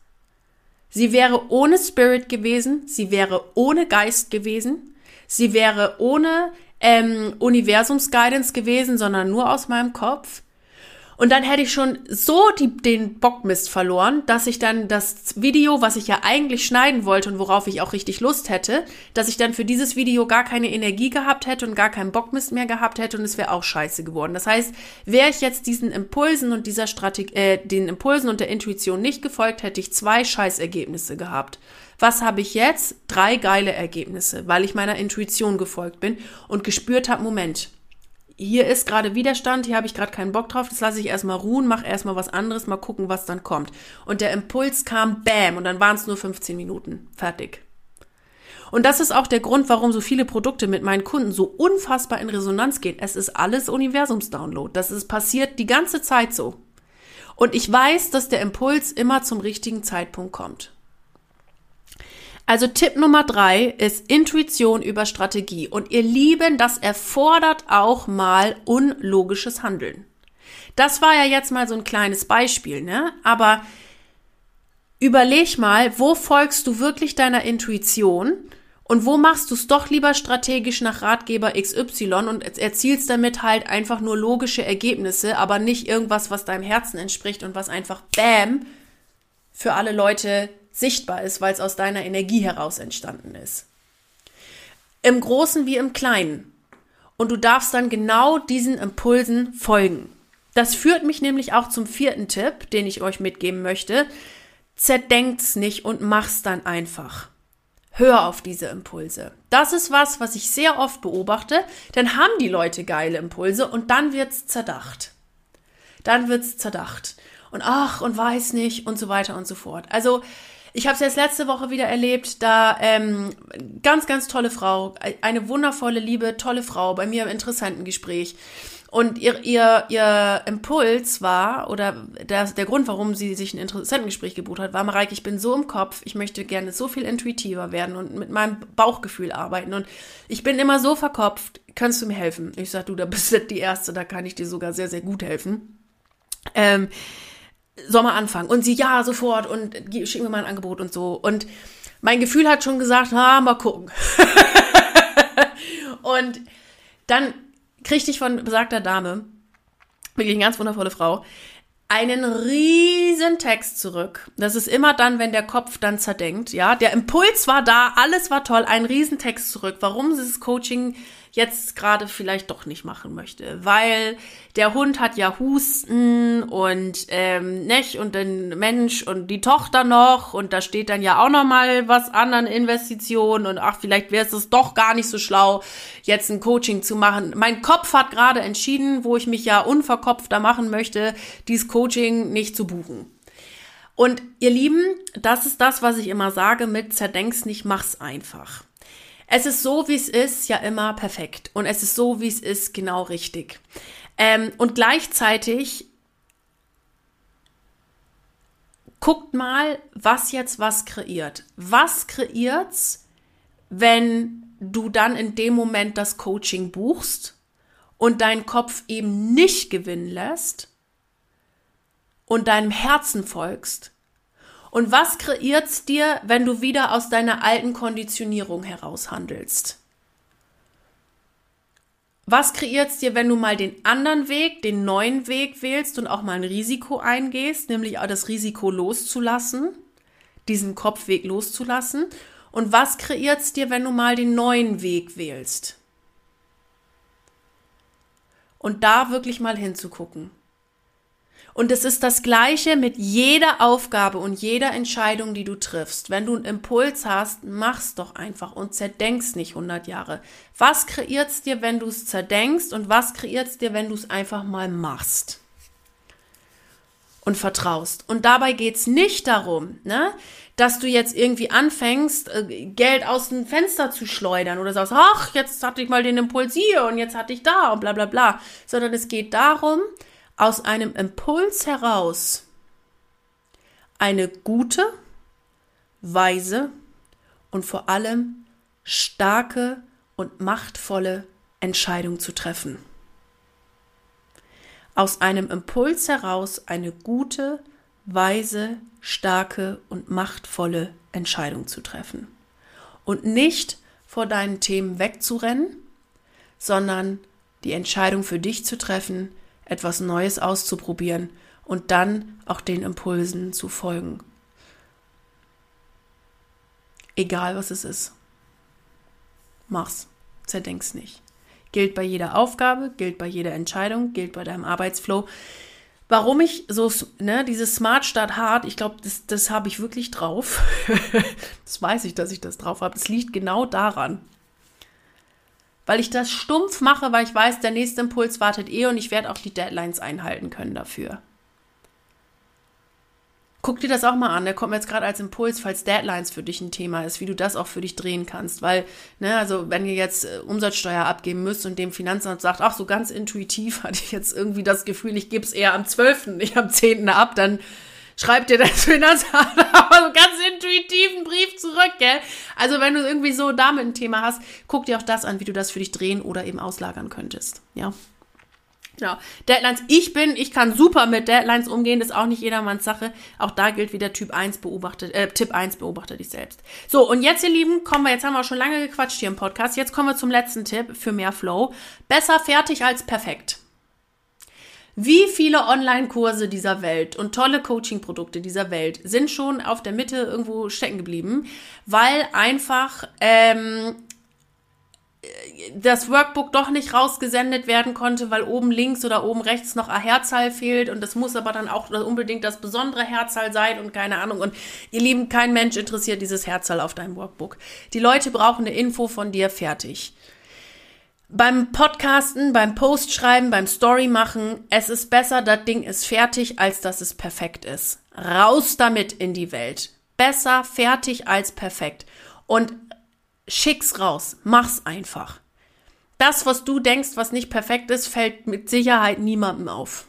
Sie wäre ohne Spirit gewesen, sie wäre ohne Geist gewesen, sie wäre ohne ähm, Universums-Guidance gewesen, sondern nur aus meinem Kopf. Und dann hätte ich schon so die, den Bockmist verloren, dass ich dann das Video, was ich ja eigentlich schneiden wollte und worauf ich auch richtig Lust hätte, dass ich dann für dieses Video gar keine Energie gehabt hätte und gar keinen Bockmist mehr gehabt hätte und es wäre auch scheiße geworden. Das heißt, wäre ich jetzt diesen Impulsen und dieser Strategie, äh, den Impulsen und der Intuition nicht gefolgt, hätte ich zwei Scheißergebnisse gehabt. Was habe ich jetzt? Drei geile Ergebnisse, weil ich meiner Intuition gefolgt bin und gespürt habe, Moment, hier ist gerade Widerstand, hier habe ich gerade keinen Bock drauf, das lasse ich erstmal ruhen, mache erstmal was anderes, mal gucken, was dann kommt. Und der Impuls kam, bam, und dann waren es nur 15 Minuten. Fertig. Und das ist auch der Grund, warum so viele Produkte mit meinen Kunden so unfassbar in Resonanz gehen. Es ist alles Universumsdownload. Das ist passiert die ganze Zeit so. Und ich weiß, dass der Impuls immer zum richtigen Zeitpunkt kommt. Also Tipp Nummer drei ist Intuition über Strategie. Und ihr Lieben, das erfordert auch mal unlogisches Handeln. Das war ja jetzt mal so ein kleines Beispiel, ne? Aber überleg mal, wo folgst du wirklich deiner Intuition Und wo machst du es doch lieber strategisch nach Ratgeber XY und erzielst damit halt einfach nur logische Ergebnisse, aber nicht irgendwas, was deinem Herzen entspricht und was einfach Bam für alle Leute sichtbar ist, weil es aus deiner Energie heraus entstanden ist. Im Großen wie im Kleinen. Und du darfst dann genau diesen Impulsen folgen. Das führt mich nämlich auch zum vierten Tipp, den ich euch mitgeben möchte. Zerdenkt's nicht und mach's dann einfach. Hör auf diese Impulse. Das ist was, was ich sehr oft beobachte. Dann haben die Leute geile Impulse und dann wird's zerdacht. Dann wird's zerdacht. Und ach, und weiß nicht und so weiter und so fort. Also, ich habe es jetzt letzte Woche wieder erlebt, da ähm, ganz, ganz tolle Frau, eine wundervolle, liebe, tolle Frau bei mir im interessanten Gespräch. Und ihr, ihr, ihr Impuls war, oder der, der Grund, warum sie sich ein interessanten Gespräch gebucht hat, war, Mareike, ich bin so im Kopf, ich möchte gerne so viel intuitiver werden und mit meinem Bauchgefühl arbeiten. Und ich bin immer so verkopft, kannst du mir helfen? Ich sag, du, da bist du die Erste, da kann ich dir sogar sehr, sehr gut helfen. Ähm, mal anfangen. Und sie, ja, sofort und schick mir mal ein Angebot und so. Und mein Gefühl hat schon gesagt, ah, mal gucken. und dann kriegte ich von besagter Dame, wirklich eine ganz wundervolle Frau, einen riesen Text zurück. Das ist immer dann, wenn der Kopf dann zerdenkt, ja. Der Impuls war da, alles war toll, ein riesen Text zurück. Warum dieses Coaching jetzt gerade vielleicht doch nicht machen möchte, weil der Hund hat ja Husten und ähm, nicht und den Mensch und die Tochter noch und da steht dann ja auch noch mal was an an Investitionen und ach vielleicht wäre es doch gar nicht so schlau jetzt ein Coaching zu machen. Mein Kopf hat gerade entschieden, wo ich mich ja unverkopfter machen möchte, dieses Coaching nicht zu buchen. Und ihr Lieben, das ist das, was ich immer sage mit zerdenk's nicht, mach's einfach. Es ist so, wie es ist, ja immer perfekt. Und es ist so, wie es ist, genau richtig. Ähm, und gleichzeitig guckt mal, was jetzt was kreiert. Was kreiert's, wenn du dann in dem Moment das Coaching buchst und deinen Kopf eben nicht gewinnen lässt und deinem Herzen folgst, und was kreiert's dir, wenn du wieder aus deiner alten Konditionierung heraus handelst? Was kreiert's dir, wenn du mal den anderen Weg, den neuen Weg wählst und auch mal ein Risiko eingehst, nämlich auch das Risiko loszulassen, diesen Kopfweg loszulassen? Und was kreiert's dir, wenn du mal den neuen Weg wählst? Und da wirklich mal hinzugucken. Und es ist das Gleiche mit jeder Aufgabe und jeder Entscheidung, die du triffst. Wenn du einen Impuls hast, mach's doch einfach und zerdenkst nicht 100 Jahre. Was kreiert's dir, wenn du es zerdenkst und was kreiert's dir, wenn du es einfach mal machst? Und vertraust. Und dabei geht's nicht darum, ne, dass du jetzt irgendwie anfängst, äh, Geld aus dem Fenster zu schleudern oder sagst, ach, jetzt hatte ich mal den Impuls hier und jetzt hatte ich da und bla bla bla. Sondern es geht darum, aus einem Impuls heraus eine gute, weise und vor allem starke und machtvolle Entscheidung zu treffen. Aus einem Impuls heraus eine gute, weise, starke und machtvolle Entscheidung zu treffen. Und nicht vor deinen Themen wegzurennen, sondern die Entscheidung für dich zu treffen, etwas Neues auszuprobieren und dann auch den Impulsen zu folgen. Egal was es ist. Mach's. Zerdenk's nicht. Gilt bei jeder Aufgabe, gilt bei jeder Entscheidung, gilt bei deinem Arbeitsflow. Warum ich so, ne, dieses Smart Start Hard, ich glaube, das, das habe ich wirklich drauf. das weiß ich, dass ich das drauf habe. Es liegt genau daran weil ich das stumpf mache, weil ich weiß, der nächste Impuls wartet eh und ich werde auch die Deadlines einhalten können dafür. Guck dir das auch mal an. Der kommt mir jetzt gerade als Impuls, falls Deadlines für dich ein Thema ist, wie du das auch für dich drehen kannst. Weil, ne, also wenn ihr jetzt äh, Umsatzsteuer abgeben müsst und dem Finanzamt sagt, ach, so ganz intuitiv hatte ich jetzt irgendwie das Gefühl, ich gebe es eher am 12., nicht am 10. ab, dann schreibt dir das Finanzamt aber so ganz intuitiven Brief zurück, gell? Also wenn du irgendwie so damit ein Thema hast, guck dir auch das an, wie du das für dich drehen oder eben auslagern könntest, ja? Genau. Deadlines, ich bin, ich kann super mit Deadlines umgehen, ist auch nicht jedermanns Sache. Auch da gilt wieder Typ 1 beobachtet, äh, Tipp 1 beobachte dich selbst. So, und jetzt, ihr Lieben, kommen wir, jetzt haben wir schon lange gequatscht hier im Podcast. Jetzt kommen wir zum letzten Tipp für mehr Flow. Besser fertig als perfekt. Wie viele Online-Kurse dieser Welt und tolle Coaching-Produkte dieser Welt sind schon auf der Mitte irgendwo stecken geblieben, weil einfach ähm, das Workbook doch nicht rausgesendet werden konnte, weil oben links oder oben rechts noch ein Herzzahl fehlt und das muss aber dann auch unbedingt das besondere Herzzahl sein und keine Ahnung. Und ihr Lieben, kein Mensch interessiert dieses Herzzahl auf deinem Workbook. Die Leute brauchen eine Info von dir fertig. Beim Podcasten, beim Postschreiben, beim Story machen, es ist besser, das Ding ist fertig, als dass es perfekt ist. Raus damit in die Welt. Besser fertig als perfekt. Und Schick's raus, mach's einfach. Das, was du denkst, was nicht perfekt ist, fällt mit Sicherheit niemandem auf.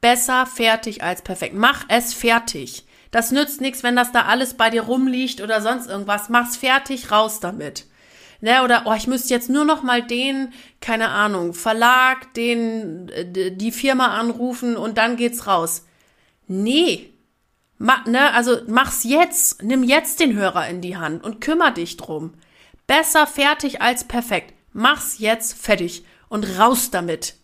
Besser fertig als perfekt. Mach es fertig. Das nützt nichts, wenn das da alles bei dir rumliegt oder sonst irgendwas. Mach's fertig, raus damit. Ne, oder, oh, ich müsste jetzt nur noch mal den, keine Ahnung, Verlag, den, die Firma anrufen und dann geht's raus. Nee, Ma, ne, also mach's jetzt, nimm jetzt den Hörer in die Hand und kümmer dich drum. Besser fertig als perfekt. Mach's jetzt fertig und raus damit.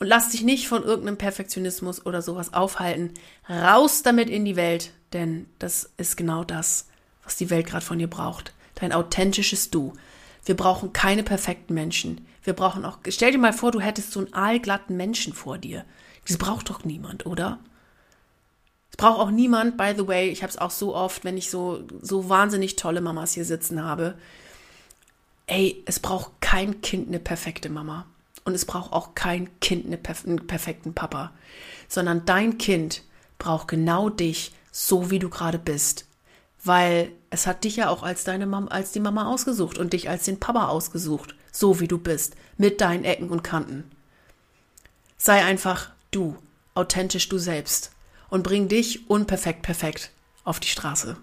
Und lass dich nicht von irgendeinem Perfektionismus oder sowas aufhalten. Raus damit in die Welt, denn das ist genau das, was die Welt gerade von dir braucht. Dein authentisches Du. Wir brauchen keine perfekten Menschen. Wir brauchen auch, stell dir mal vor, du hättest so einen aalglatten Menschen vor dir. Das braucht doch niemand, oder? braucht auch niemand, by the way, ich habe es auch so oft, wenn ich so, so wahnsinnig tolle Mamas hier sitzen habe. Ey, es braucht kein Kind eine perfekte Mama. Und es braucht auch kein Kind eine perf einen perfekten Papa. Sondern dein Kind braucht genau dich, so wie du gerade bist. Weil es hat dich ja auch als deine Mama, als die Mama ausgesucht und dich als den Papa ausgesucht, so wie du bist, mit deinen Ecken und Kanten. Sei einfach du, authentisch du selbst und bring dich unperfekt perfekt auf die Straße.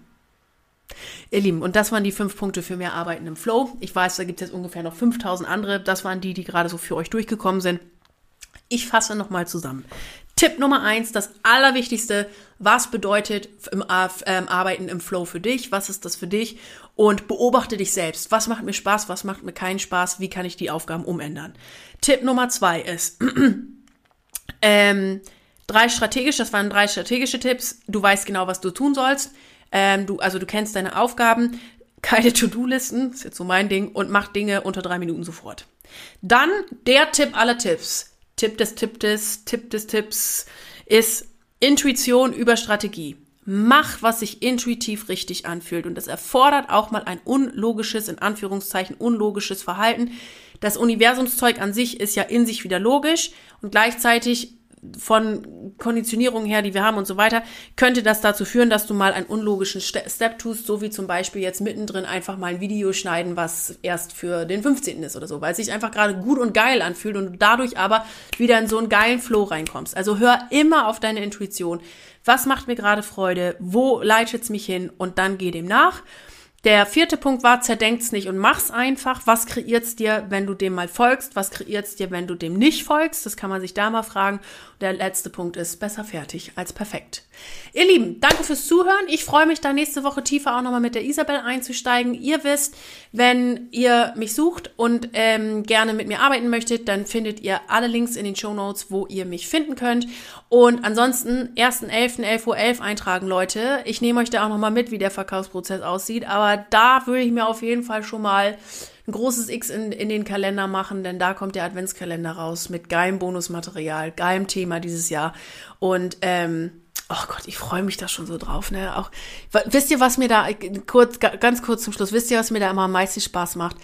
Ihr Lieben, und das waren die fünf Punkte für mehr Arbeiten im Flow. Ich weiß, da gibt es jetzt ungefähr noch 5000 andere. Das waren die, die gerade so für euch durchgekommen sind. Ich fasse nochmal zusammen. Tipp Nummer eins, das Allerwichtigste, was bedeutet im, ähm, Arbeiten im Flow für dich? Was ist das für dich? Und beobachte dich selbst. Was macht mir Spaß? Was macht mir keinen Spaß? Wie kann ich die Aufgaben umändern? Tipp Nummer zwei ist, ähm, Drei strategische, das waren drei strategische Tipps. Du weißt genau, was du tun sollst. Ähm, du, also du kennst deine Aufgaben, keine To-Do-Listen, ist jetzt so mein Ding, und mach Dinge unter drei Minuten sofort. Dann der Tipp aller Tipps. Tipp des Tipp des, Tipp des Tipps ist Intuition über Strategie. Mach, was sich intuitiv richtig anfühlt. Und das erfordert auch mal ein unlogisches, in Anführungszeichen, unlogisches Verhalten. Das Universumszeug an sich ist ja in sich wieder logisch und gleichzeitig von Konditionierung her, die wir haben und so weiter, könnte das dazu führen, dass du mal einen unlogischen Step tust, so wie zum Beispiel jetzt mittendrin einfach mal ein Video schneiden, was erst für den 15. ist oder so, weil es sich einfach gerade gut und geil anfühlt und du dadurch aber wieder in so einen geilen Flow reinkommst. Also hör immer auf deine Intuition. Was macht mir gerade Freude? Wo leitet es mich hin? Und dann geh dem nach. Der vierte Punkt war, zerdenk's nicht und mach's einfach. Was kreiert's dir, wenn du dem mal folgst? Was kreiert's dir, wenn du dem nicht folgst? Das kann man sich da mal fragen. Der letzte Punkt ist, besser fertig als perfekt. Ihr Lieben, danke fürs Zuhören. Ich freue mich da nächste Woche tiefer auch nochmal mit der Isabel einzusteigen. Ihr wisst, wenn ihr mich sucht und ähm, gerne mit mir arbeiten möchtet, dann findet ihr alle Links in den Show Notes, wo ihr mich finden könnt. Und ansonsten 1.11. 11.11 Uhr .11 eintragen, Leute. Ich nehme euch da auch nochmal mit, wie der Verkaufsprozess aussieht. Aber da würde ich mir auf jeden Fall schon mal ein großes X in, in den Kalender machen, denn da kommt der Adventskalender raus mit geilem Bonusmaterial, geilem Thema dieses Jahr. Und ähm, oh Gott, ich freue mich da schon so drauf. Ne? Auch, wisst ihr, was mir da, kurz, ganz kurz zum Schluss, wisst ihr, was mir da immer am meisten Spaß macht?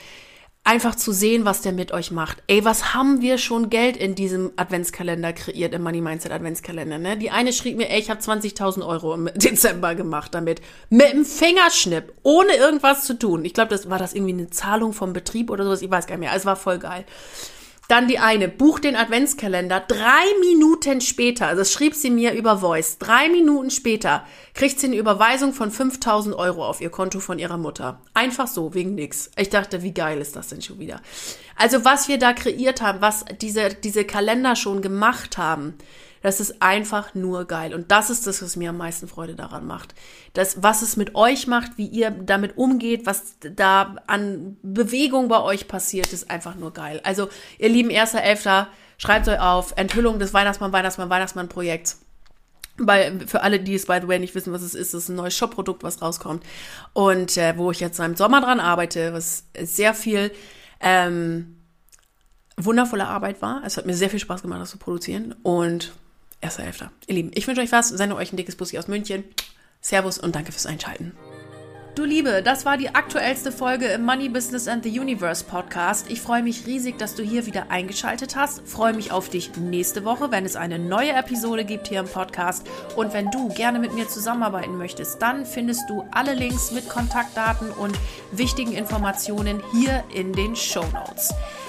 Einfach zu sehen, was der mit euch macht. Ey, was haben wir schon Geld in diesem Adventskalender kreiert, im Money Mindset Adventskalender, ne? Die eine schrieb mir, ey, ich habe 20.000 Euro im Dezember gemacht damit. Mit dem Fingerschnipp, ohne irgendwas zu tun. Ich glaube, das war das irgendwie eine Zahlung vom Betrieb oder sowas, ich weiß gar nicht mehr. Es war voll geil. Dann die eine, buch den Adventskalender. Drei Minuten später, also das schrieb sie mir über Voice, drei Minuten später kriegt sie eine Überweisung von 5000 Euro auf ihr Konto von ihrer Mutter. Einfach so, wegen nix. Ich dachte, wie geil ist das denn schon wieder? Also was wir da kreiert haben, was diese, diese Kalender schon gemacht haben, das ist einfach nur geil. Und das ist das, was mir am meisten Freude daran macht. Das, was es mit euch macht, wie ihr damit umgeht, was da an Bewegung bei euch passiert, ist einfach nur geil. Also, ihr lieben erster Elfter, schreibt euch auf Enthüllung des Weihnachtsmann, Weihnachtsmann, Weihnachtsmann-Projekts. Bei, für alle, die es by the way nicht wissen, was es ist, ist ein neues Shop-Produkt, was rauskommt. Und äh, wo ich jetzt im Sommer dran arbeite, was sehr viel ähm, wundervolle Arbeit war. Es hat mir sehr viel Spaß gemacht, das zu produzieren. Und erster Elfter. Ihr Lieben, ich wünsche euch was, sende euch ein dickes Bussi aus München. Servus und danke fürs Einschalten. Du Liebe, das war die aktuellste Folge im Money Business and the Universe Podcast. Ich freue mich riesig, dass du hier wieder eingeschaltet hast. Freue mich auf dich nächste Woche, wenn es eine neue Episode gibt hier im Podcast. Und wenn du gerne mit mir zusammenarbeiten möchtest, dann findest du alle Links mit Kontaktdaten und wichtigen Informationen hier in den Show Notes.